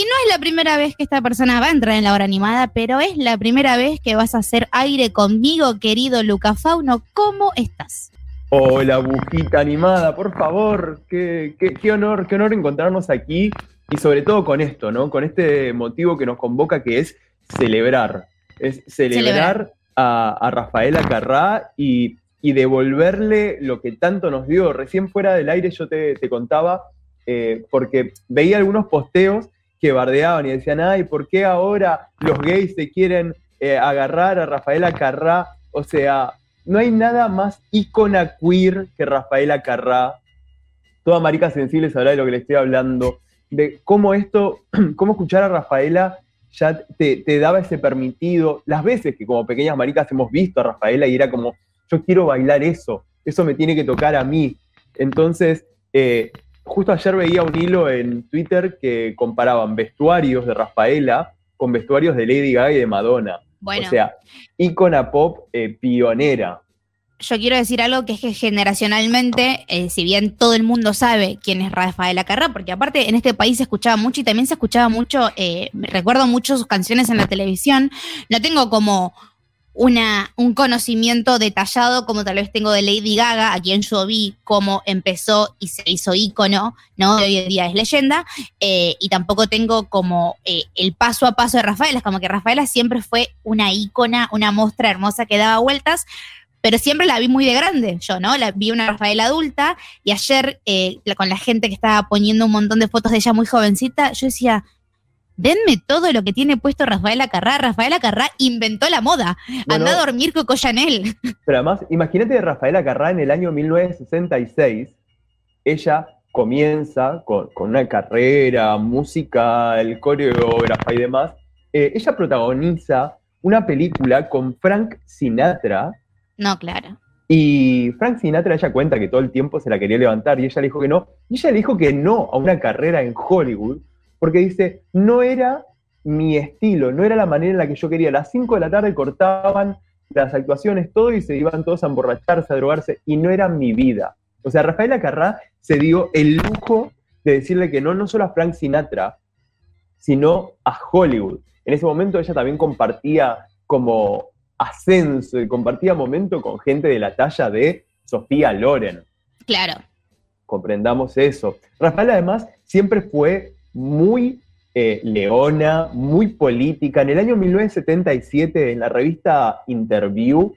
Y no es la primera vez que esta persona va a entrar en la hora animada, pero es la primera vez que vas a hacer aire conmigo, querido Luca Fauno. ¿Cómo estás? Hola, bujita animada, por favor. Qué, qué, honor, qué honor encontrarnos aquí y sobre todo con esto, ¿no? Con este motivo que nos convoca que es celebrar. Es celebrar, A, Rafaela Carrá y, devolverle lo que tanto nos dio. Recién fuera del aire yo te, contaba, eh, porque veía algunos posteos que bardeaban y decían, ay, ¿por qué ahora los gays se quieren eh, agarrar a Rafaela Carrá? O sea, no hay nada más icona queer que Rafaela Carrá. Toda marica sensible sabrá de lo que le estoy hablando, de cómo esto, cómo escuchar a Rafaela ya te, daba ese permitido. Las veces que como pequeñas maricas hemos visto a Rafaela y era como, yo quiero bailar eso, eso me tiene que tocar a mí. Entonces, eh, justo ayer veía un hilo en Twitter que comparaban vestuarios de Rafaela con vestuarios de Lady Gaga y de Madonna. Bueno. O sea, ícona pop eh, pionera. Yo quiero decir algo que es que generacionalmente, eh, si bien todo el mundo sabe quién es Rafaela Carrá, porque aparte en este país se escuchaba mucho y también se escuchaba mucho, eh, recuerdo mucho sus canciones en la televisión, no tengo como una, un conocimiento detallado como tal vez tengo de Lady Gaga, a quien yo vi cómo empezó y se hizo ícono, ¿no? hoy en día es leyenda, eh, y tampoco tengo como eh, el paso a paso de Rafaela, como que Rafaela siempre fue una ícona, una muestra hermosa que daba vueltas, pero siempre la vi muy de grande, yo, ¿no? La vi una Rafaela adulta, y ayer eh, con la gente que estaba poniendo un montón de fotos de ella muy jovencita, yo decía, denme todo lo que tiene puesto Rafaela Carrá. Rafaela Carrá inventó la moda. Anda a dormir Coco Chanel. Pero además, imagínate de Rafaela Carrá en el año 1966. Ella comienza con, una carrera musical, coreógrafa y demás. Eh, ella protagoniza una película con Frank Sinatra. No, claro. Y Frank Sinatra ella cuenta que todo el tiempo se la quería levantar y ella le dijo que no. Y ella le dijo que no a una carrera en Hollywood porque dice, no era mi estilo, no era la manera en la que yo quería. A las 5 de la tarde cortaban las actuaciones, todo y se iban todos a emborracharse, a drogarse, y no era mi vida. O sea, Rafaela Carrá se dio el lujo de decirle que no, no solo a Frank Sinatra, sino a Hollywood. En ese momento ella también compartía como ascenso y compartía momento con gente de la talla de Sofía Loren. Claro. Comprendamos eso. Rafaela además siempre fue muy eh, leona, muy política. En el año 1977, en la revista Interview,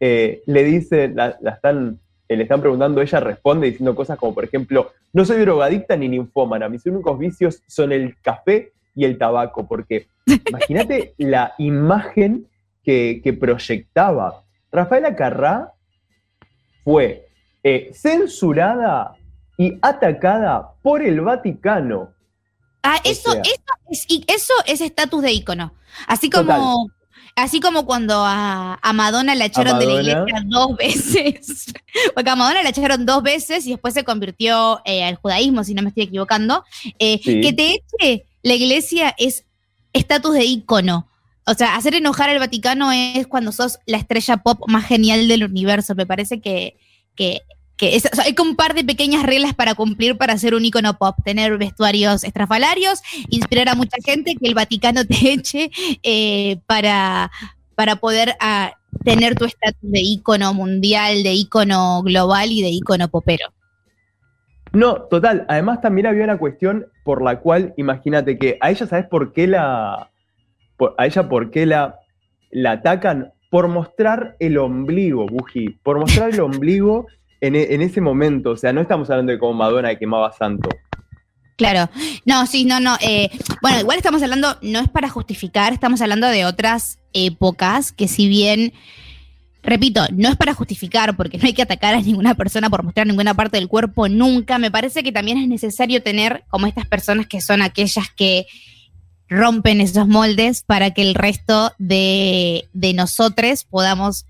eh, le dice, la, están, eh, le están preguntando, ella responde diciendo cosas como, por ejemplo, no soy drogadicta ni ninfómana, mis únicos vicios son el café y el tabaco, porque imagínate la imagen que, que, proyectaba. Rafaela Carrá fue censurada y atacada por el Vaticano Ah, eso, eso es, eso es estatus de ícono. Así como, así como cuando a, Madonna la echaron de la iglesia dos veces. Porque a Madonna la echaron dos veces y después se convirtió eh, al judaísmo, si no me estoy equivocando. Eh, que te eche la iglesia es estatus de ícono. O sea, hacer enojar al Vaticano es cuando sos la estrella pop más genial del universo. Me parece que, que hay un par de pequeñas reglas para cumplir para ser un icono pop, tener vestuarios estrafalarios, inspirar a mucha gente que el Vaticano te eche eh, para, para poder ah, tener tu estatus de icono mundial, de icono global y de icono popero. No, total. Además también había una cuestión por la cual, imagínate que a ella, ¿sabes por qué la... a ella por qué la, la atacan? Por mostrar el ombligo, Buji. Por mostrar el ombligo e, en, ese momento. O sea, no estamos hablando de cómo Madonna quemaba santo. Claro, no, sí, no, no. Eh, bueno, igual estamos hablando, no es para justificar, estamos hablando de otras épocas que si bien, repito, no es para justificar porque no hay que atacar a ninguna persona por mostrar ninguna parte del cuerpo nunca, me parece que también es necesario tener como estas personas que son aquellas que rompen esos moldes para que el resto de, de nosotros podamos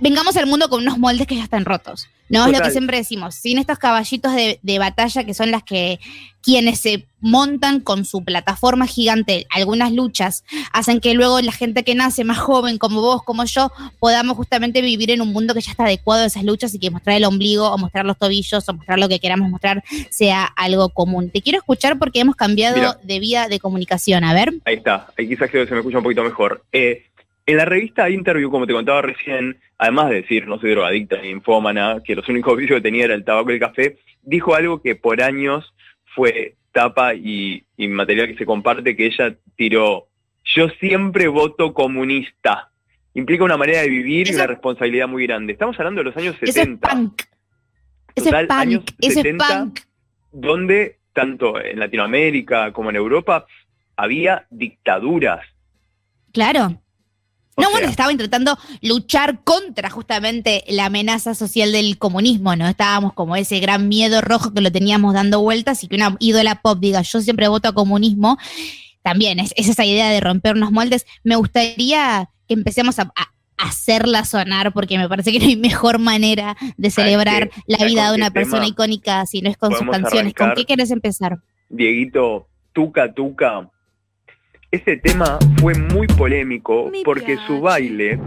vengamos al mundo con unos moldes que ya están rotos. No, es lo que siempre decimos, sin estos caballitos de, de, batalla que son las que quienes se montan con su plataforma gigante, algunas luchas, hacen que luego la gente que nace más joven, como vos, como yo, podamos justamente vivir en un mundo que ya está adecuado a esas luchas y que mostrar el ombligo o mostrar los tobillos o mostrar lo que queramos mostrar sea algo común. Te quiero escuchar porque hemos cambiado de vía de comunicación. A ver. Ahí está, ahí quizás se me escucha un poquito mejor. Eh, en la revista Interview, como te contaba recién, además de decir no soy drogadicta ni infómana, que los únicos vicios que tenía era el tabaco y el café, dijo algo que por años fue tapa y, material que se comparte, que ella tiró, yo siempre voto comunista. Implica una manera de vivir y una responsabilidad muy grande. Estamos hablando de los años 70. es punk. es punk. es punk. Donde, tanto en Latinoamérica como en Europa, había dictaduras. Claro no, bueno, estaba intentando luchar contra justamente la amenaza social del comunismo, ¿no? Estábamos como ese gran miedo rojo que lo teníamos dando vueltas y que una ídola pop diga, yo siempre voto a comunismo, también es, esa idea de romper unos moldes. Me gustaría que empecemos a, hacerla sonar porque me parece que no hay mejor manera de celebrar la vida de una persona icónica si no es con sus canciones. ¿Con qué quieres empezar? Dieguito, Tuca Tuca ese tema fue muy polémico porque su baile,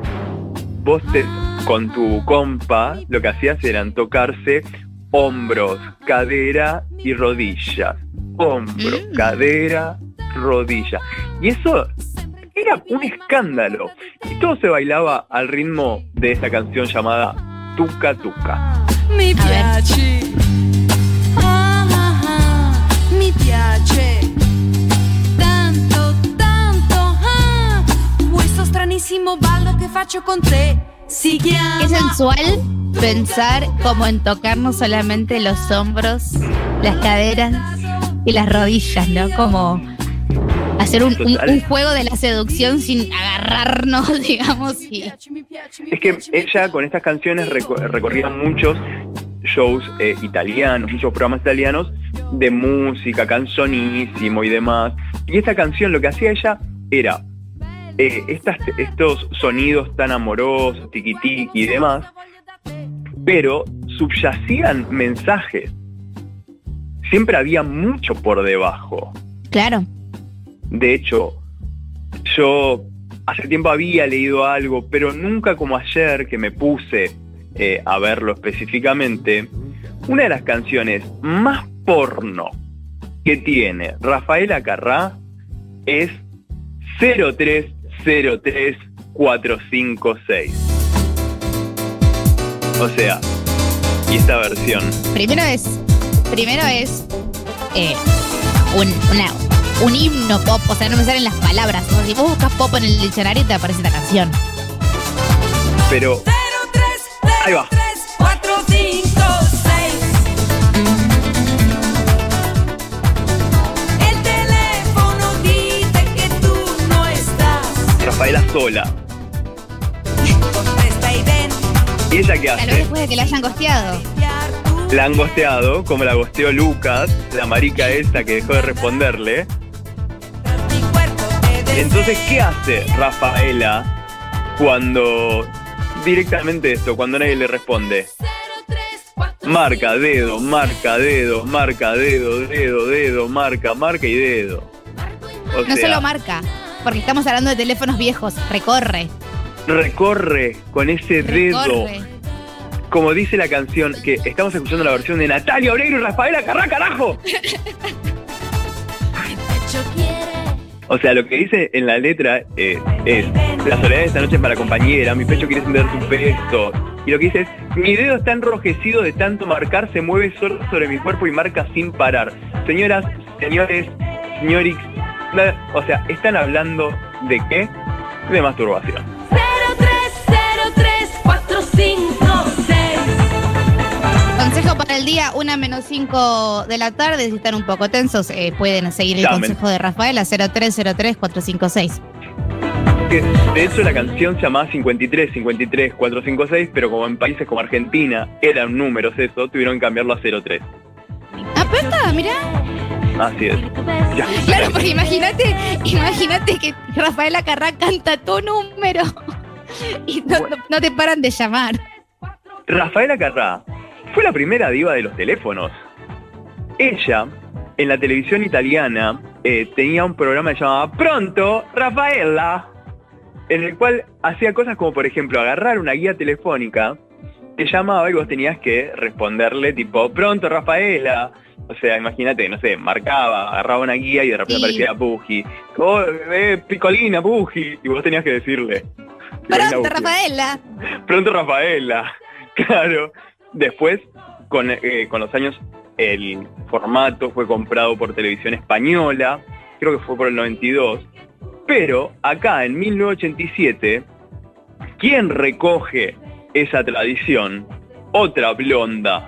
vos con tu compa, lo que hacías eran tocarse hombros, cadera y rodillas. Hombro, mm. cadera, rodilla. Y eso era un escándalo. Y todo se bailaba al ritmo de esa canción llamada Tuca Tuca. Mi ballo que faccio con te. Si Qué sensual pensar como en tocarnos solamente los hombros, las caderas y las rodillas, ¿no? Como hacer un, juego de la seducción sin agarrarnos, digamos. Es que ella con estas canciones recorría muchos shows eh, italianos, muchos programas italianos de música, canzonísimo y demás. Y esta canción lo que hacía ella era eh, estos sonidos tan amorosos, tiquití y demás, pero subyacían mensajes. Siempre había mucho por debajo. Claro. De hecho, yo hace tiempo había leído algo, pero nunca como ayer que me puse eh, a verlo específicamente, una de las canciones más porno que tiene Rafaela Carrá es 03 03456. O sea, y esta versión. Primero es, primero es eh, un, un himno pop, o sea, no me salen las palabras. si vos buscas pop en el diccionario te aparece la canción. Pero. Ahí va. Sola. ¿Y ella qué hace? después de que la hayan gosteado. La han gosteado, como la gosteó Lucas, la marica esta que dejó de responderle. Entonces, ¿qué hace Rafaela cuando directamente esto, cuando nadie le responde? Marca, dedo, marca, dedo, marca, dedo, dedo, dedo, marca, marca y dedo. no solo marca, porque estamos hablando de teléfonos viejos. Recorre. Recorre con ese dedo. Como dice la canción, que estamos escuchando la versión de Natalia Oreiro y Rafaela Carrá, carajo. O sea, lo que dice en la letra es, la soledad de esta noche es para compañera, mi pecho quiere sentir su peso. Y lo que dice es, mi dedo está enrojecido de tanto marcar, se mueve solo sobre mi cuerpo y marca sin parar. Señoras, señores, señorix, o sea, están hablando de qué? De masturbación. 0303456 Consejo para el día, una menos 5 de la tarde. Si están un poco tensos, eh, pueden seguir el consejo de Rafael a 0303456. De hecho, la canción se llamaba 53, 53, 456, pero como en países como Argentina eran números eso, tuvieron que cambiarlo a 03. Ah, pero mirá. Así es. Claro, porque imagínate, imagínate que Rafaela Carrá canta tu número y no, te paran de llamar. Rafaela Carrá fue la primera diva de los teléfonos. Ella, en la televisión italiana, eh, tenía un programa que llamaba Pronto, Rafaela, en el cual hacía cosas como, por ejemplo, agarrar una guía telefónica, te llamaba y vos tenías que responderle tipo, Pronto, Rafaela. O sea, imagínate, no sé, marcaba, agarraba una guía y de repente Sí. aparecía Puji. Oh, eh, Picolina, Puji. Y vos tenías que decirle. Pronto. Rafaela. Pronto Rafaela, claro. Después, con, eh, con los años, el formato fue comprado por Televisión Española, creo que fue por el 92. Pero acá, en 1987, ¿quién recoge esa tradición? Otra blonda,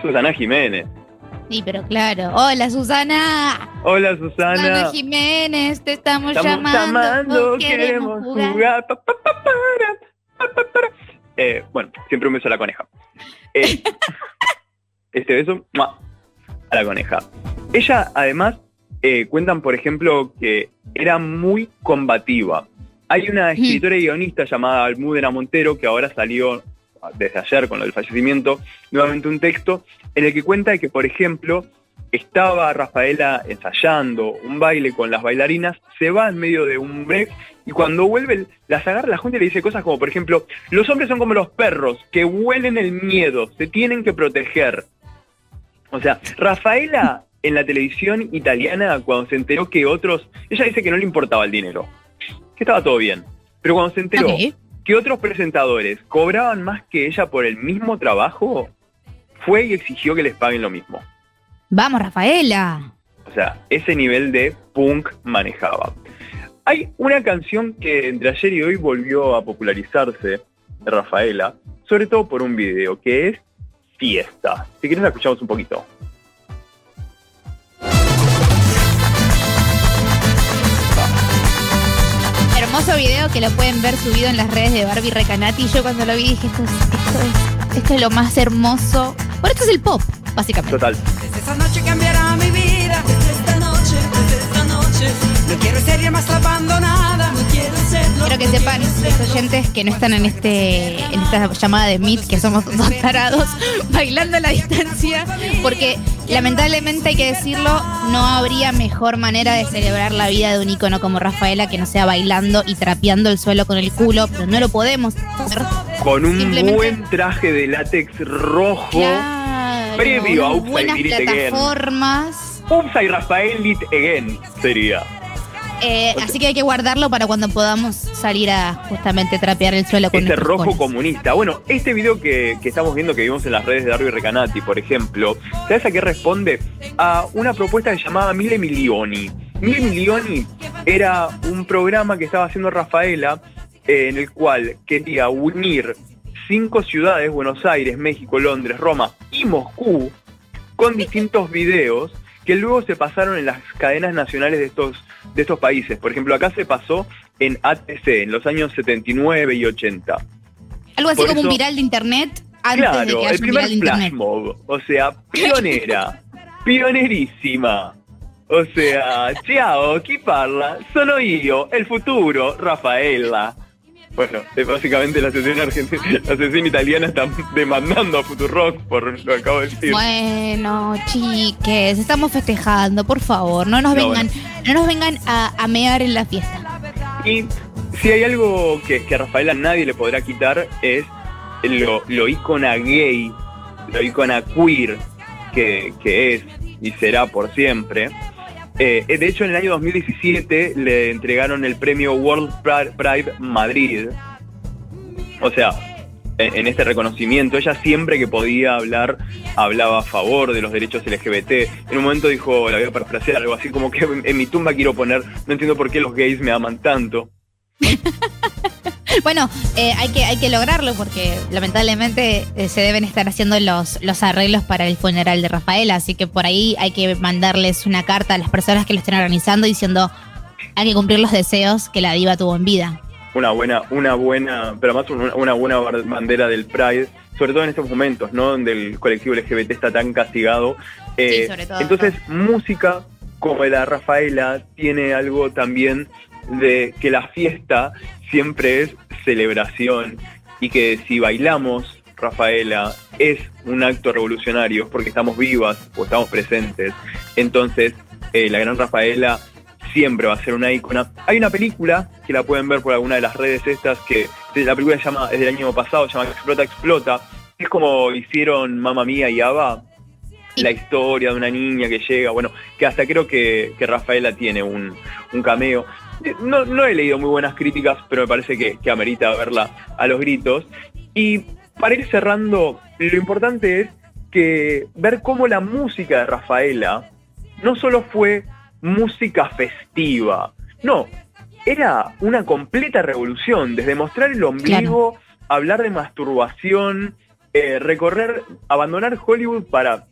Susana Jiménez. Sí, pero claro. Hola, Susana. Hola Susana Susana, Jiménez, te estamos, estamos llamando. llamando, queremos jugar. Pa, pa, pa, para, pa, pa, para. Eh, bueno, siempre un beso a la coneja. Eh, este beso ¡mua! a la coneja. Ella, además, eh, cuentan, por ejemplo, que era muy combativa. Hay una escritora y guionista llamada Almudena Montero que ahora salió desde ayer con lo del fallecimiento, nuevamente un texto en el que cuenta que, por ejemplo, estaba Rafaela ensayando un baile con las bailarinas, se va en medio de un break y cuando vuelve las agarra la gente y le dice cosas como, por ejemplo, los hombres son como los perros, que huelen el miedo, se tienen que proteger. O sea, Rafaela en la televisión italiana, cuando se enteró que otros, ella dice que no le importaba el dinero, que estaba todo bien, pero cuando se enteró que otros presentadores cobraban más que ella por el mismo trabajo, fue y exigió que les paguen lo mismo. Vamos, Rafaela. O sea, ese nivel de punk manejaba. Hay una canción que entre ayer y hoy volvió a popularizarse de Rafaela, sobre todo por un video, que es Fiesta. Si quieres la escuchamos un poquito. Hermoso video que lo pueden ver subido en las redes de Barbie Recanati. Yo cuando lo vi dije, esto es, esto es, esto es lo más hermoso. Bueno, esto es el pop, básicamente. Total. Desde esta noche cambiará mi vida. Quiero que no sepan, quiero ser los lo- oyentes que no están en este en esta llamada de Meet, que somos dos tarados, bailando a la distancia, porque lamentablemente hay que decirlo, no habría mejor manera de celebrar la vida de un ícono como Rafaela que no sea bailando y trapeando el suelo con el culo, pero no lo podemos hacer. Con un buen traje de látex rojo. Claro, Previo a buenas Again. Plataformas. Upside Rafael Lit Again sería. Eh, así que hay que guardarlo para cuando podamos salir a justamente trapear el suelo con Ese rojo cones. comunista. Bueno, este video que, que estamos viendo, que vimos en las redes de Darby Recanati, por ejemplo, ¿sabes a qué responde? A una propuesta llamaba Mille Milioni. Mille Milioni era un programa que estaba haciendo Rafaela, eh, en el cual quería unir cinco ciudades, Buenos Aires, México, Londres, Roma y Moscú, con distintos videos que luego se pasaron en las cadenas nacionales de estos, de estos países. Por ejemplo, acá se pasó en ATC en los años 79 y 80. Algo así Por como un viral de internet antes de Claro, que haya el un primer viral flash internet. mob. O sea, pionera, pionerísima. O sea, ciao, chi parla? Sono io, el futuro, Rafaela. Bueno, es básicamente la asociación argentina, la asociación italiana está demandando a Futurock por lo que acabo de decir. Bueno, chiques, estamos festejando, por favor, no nos No, vengan, no nos vengan a, a mear en la fiesta. Y si hay algo que, que a Rafaela nadie le podrá quitar es lo, lo ícona gay, lo ícona queer que, que es y será por siempre. Eh, de hecho, en el año 2017 le entregaron el premio World Pride Madrid. O sea, en, este reconocimiento, ella siempre que podía hablar, hablaba a favor de los derechos LGBT. En un momento dijo, la voy a parafrasear, algo así como que en mi tumba quiero poner, no entiendo por qué los gays me aman tanto. Bueno, eh, hay, que, hay que lograrlo porque lamentablemente eh, se deben estar haciendo los, los arreglos para el funeral de Rafaela, así que por ahí hay que mandarles una carta a las personas que lo estén organizando diciendo hay que cumplir los deseos que la diva tuvo en vida. Una buena, una buena, pero más una, una buena bandera del Pride, sobre todo en estos momentos, ¿no? Donde el colectivo LGBT está tan castigado. Eh, Sí, sobre todo. Entonces, música como la Rafaela tiene algo también de que la fiesta siempre es celebración y que si bailamos Rafaela es un acto revolucionario porque estamos vivas o estamos presentes. Entonces, eh, la gran Rafaela siempre va a ser una ícona. Hay una película que la pueden ver por alguna de las redes estas que la película se llama, es del año pasado, se llama Explota, Explota. Es como hicieron Mamma Mía y Ava, la historia de una niña que llega, bueno, que hasta creo que, que Rafaela tiene un, un cameo. No, no, he leído muy buenas críticas, pero me parece que, que amerita verla a los gritos. Y para ir cerrando, lo importante es que ver cómo la música de Rafaela no solo fue música festiva, no, era una completa revolución, desde mostrar el ombligo, hablar de masturbación, eh, recorrer, abandonar Hollywood para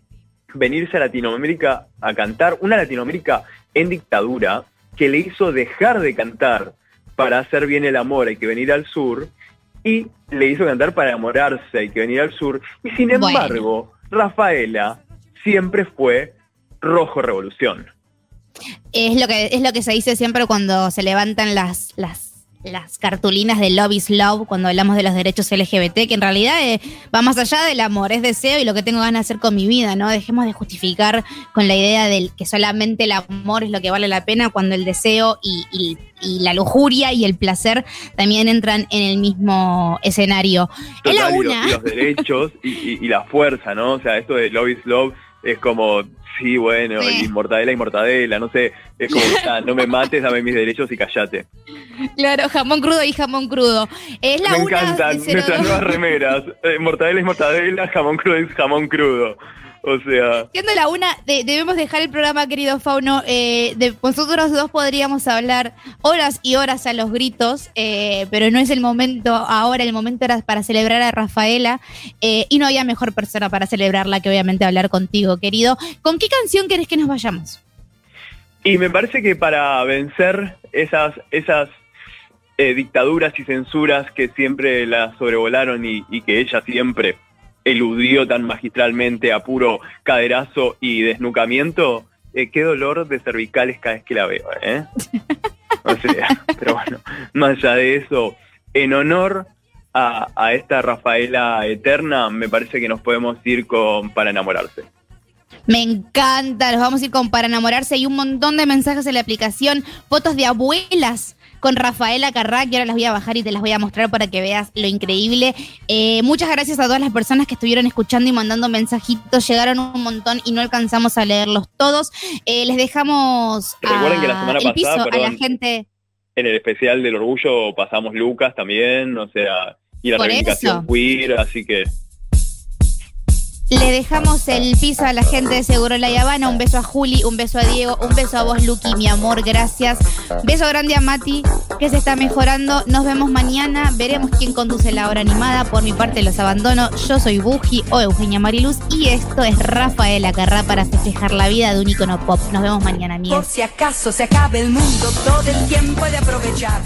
venirse a Latinoamérica a cantar, una Latinoamérica en dictadura que le hizo dejar de cantar para hacer bien el amor, hay que venir al sur, y le hizo cantar para enamorarse, hay que venir al sur, y sin embargo, Rafaela siempre fue rojo revolución. Es lo que, es lo que se dice siempre cuando se levantan las, las las cartulinas de Love is Love cuando hablamos de los derechos LGBT, que en realidad eh, va más allá del amor, es deseo y lo que tengo ganas de hacer con mi vida, ¿no? Dejemos de justificar con la idea de que solamente el amor es lo que vale la pena cuando el deseo y, la lujuria y el placer también entran en el mismo escenario. es la una. los derechos y, y la fuerza, ¿no? O sea, esto de Love is Love es como Sí, bueno, y mortadela y mortadela, no sé, es como, no me mates, dame mis derechos y callate. Claro, jamón crudo y jamón crudo. Es la me encantan nuestras nuevas remeras, eh, mortadela y mortadela, jamón crudo y jamón crudo. O sea. Siendo la una, debemos dejar el programa, querido Fauno. Eh, de, nosotros dos podríamos hablar horas y horas a los gritos, eh, pero no es el momento ahora. El momento era para celebrar a Rafaela eh, y no había mejor persona para celebrarla que obviamente hablar contigo, querido. ¿Con qué canción querés que nos vayamos? Y me parece que para vencer esas, esas dictaduras y censuras que siempre la sobrevolaron y que ella siempre eludió tan magistralmente a puro caderazo y desnucamiento, eh, qué dolor de cervicales cada vez que la veo, ¿eh? O sea, pero bueno, más allá de eso, en honor a, a esta Rafaela eterna, me parece que nos podemos ir con Para enamorarse. Me encanta, nos vamos a ir con Para enamorarse. Hay un montón de mensajes en la aplicación, fotos de abuelas con Rafaela Carrá, que ahora las voy a bajar y te las voy a mostrar para que veas lo increíble. Eh, muchas gracias a todas las personas que estuvieron escuchando y mandando mensajitos. Llegaron un montón y no alcanzamos a leerlos todos. Eh, les dejamos Recuerden que la semana el piso a la gente. En el especial del orgullo pasamos Lucas también, o sea, y la reivindicación queer, así que le dejamos el piso a la gente de Seguro La Habana. Un beso a Juli, un beso a Diego, un beso a vos, Luqui, mi amor, gracias. Beso grande a Mati, que se está mejorando. Nos vemos mañana. Veremos quién conduce la hora animada. Por mi parte, los abandono. Yo soy Buji o Eugenia Mariluz. Y esto es Rafaela Carrá para festejar la vida de un icono pop. Nos vemos mañana, amigos. Por si acaso se acabe el mundo, todo el tiempo de aprovechar.